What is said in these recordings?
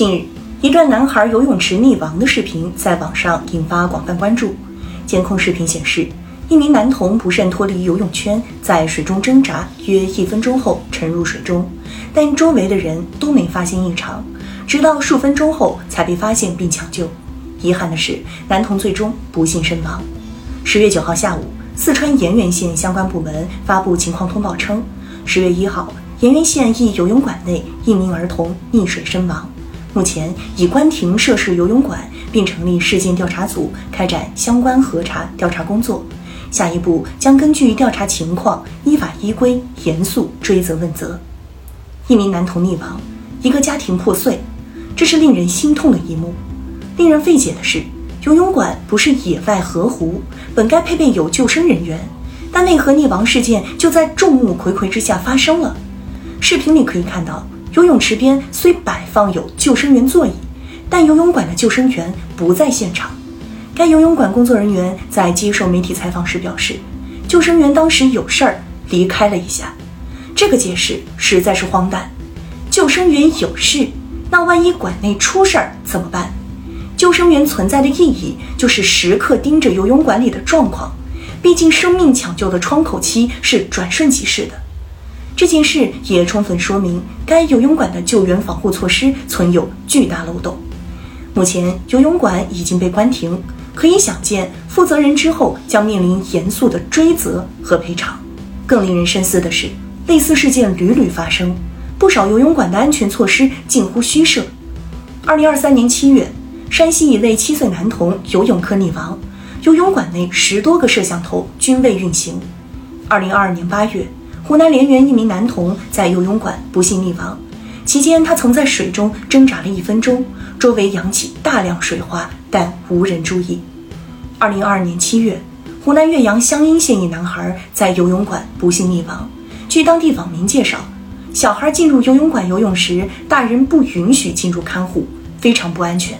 近日，一段男孩游泳池溺亡的视频在网上引发广泛关注。监控视频显示，一名男童不慎脱离游泳圈，在水中挣扎约一分钟后沉入水中，但周围的人都没发现异常，直到数分钟后才被发现并抢救。遗憾的是，男童最终不幸身亡。十月九号下午，四川盐源县相关部门发布情况通报称，十月一号，盐源县一游泳馆内一名儿童溺水身亡。目前已关停涉事游泳馆，并成立事件调查组，开展相关核查调查工作。下一步将根据调查情况，依法依规严肃追责问责。一名男童溺亡，一个家庭破碎，这是令人心痛的一幕。令人费解的是，游泳馆不是野外河湖，本该配备有救生人员，但为何溺亡事件就在众目睽睽之下发生了？视频里可以看到。游泳池边虽摆放有救生员座椅，但游泳馆的救生员不在现场。该游泳馆工作人员在接受媒体采访时表示，救生员当时有事儿离开了一下。这个解释实在是荒诞。救生员有事，那万一馆内出事儿怎么办？救生员存在的意义就是时刻盯着游泳馆里的状况，毕竟生命抢救的窗口期是转瞬即逝的。这件事也充分说明，该游泳馆的救援防护措施存有巨大漏洞。目前，游泳馆已经被关停，可以想见，负责人之后将面临严肃的追责和赔偿。更令人深思的是，类似事件屡屡发生，不少游泳馆的安全措施近乎虚设。二零二三年七月，山西一位七岁男童游泳课溺亡，游泳馆内十多个摄像头均未运行。二零二二年八月。湖南涟源一名男童在游泳馆不幸溺亡，期间他曾在水中挣扎了一分钟，周围扬起大量水花，但无人注意。二零二二年七月，湖南岳阳湘阴县一男孩在游泳馆不幸溺亡。据当地网民介绍，小孩进入游泳馆游泳时，大人不允许进入看护，非常不安全。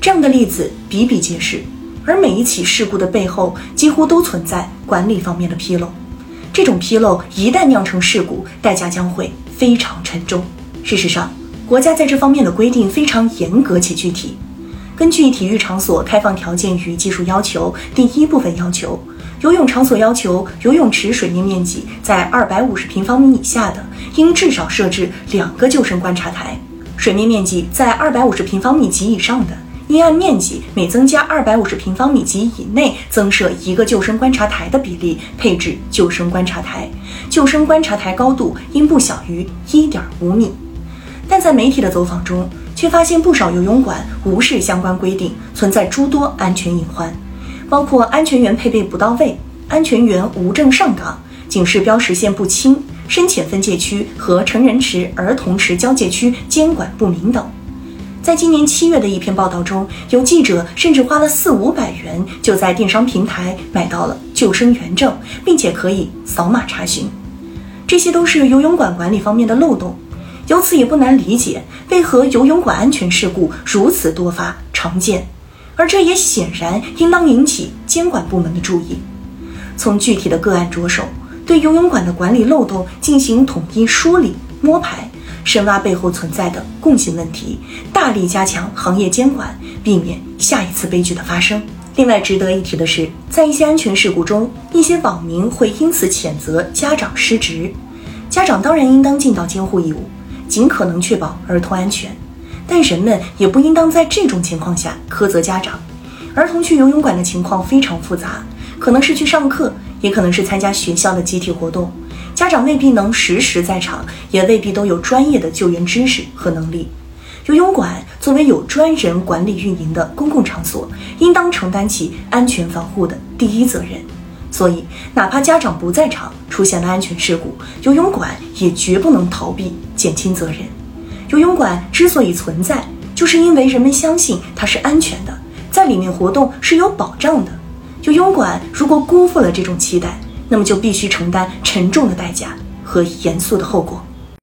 这样的例子比比皆是，而每一起事故的背后，几乎都存在管理方面的纰漏。这种纰漏一旦酿成事故，代价将会非常沉重。事实上，国家在这方面的规定非常严格且具体。根据《体育场所开放条件与技术要求》第一部分要求，游泳场所要求游泳池水面面积在二百五十平方米以下的，应至少设置两个救生观察台；水面面积在二百五十平方米及以上的。应按面积每增加二百五十平方米及以内增设一个救生观察台的比例配置救生观察台，救生观察台高度应不小于一点五米。但在媒体的走访中，却发现不少游泳馆无视相关规定，存在诸多安全隐患，包括安全员配备不到位、安全员无证上岗、警示标识线不清、深浅分界区和成人池、儿童池交界区监管不明等。在今年七月的一篇报道中，有记者甚至花了四五百元就在电商平台买到了救生员证，并且可以扫码查询。这些都是游泳馆管理方面的漏洞，由此也不难理解为何游泳馆安全事故如此多发常见，而这也显然应当引起监管部门的注意，从具体的个案着手，对游泳馆的管理漏洞进行统一梳理摸排。深挖背后存在的共性问题，大力加强行业监管，避免下一次悲剧的发生。另外值得一提的是，在一些安全事故中，一些网民会因此谴责家长失职。家长当然应当尽到监护义务，尽可能确保儿童安全，但人们也不应当在这种情况下苛责家长。儿童去游泳馆的情况非常复杂，可能是去上课，也可能是参加学校的集体活动。家长未必能实时在场，也未必都有专业的救援知识和能力。游泳馆作为有专人管理运营的公共场所，应当承担起安全防护的第一责任。所以，哪怕家长不在场，出现了安全事故，游泳馆也绝不能逃避减轻责任。游泳馆之所以存在，就是因为人们相信它是安全的，在里面活动是有保障的。游泳馆如果辜负了这种期待，那么就必须承担沉重的代价和严肃的后果。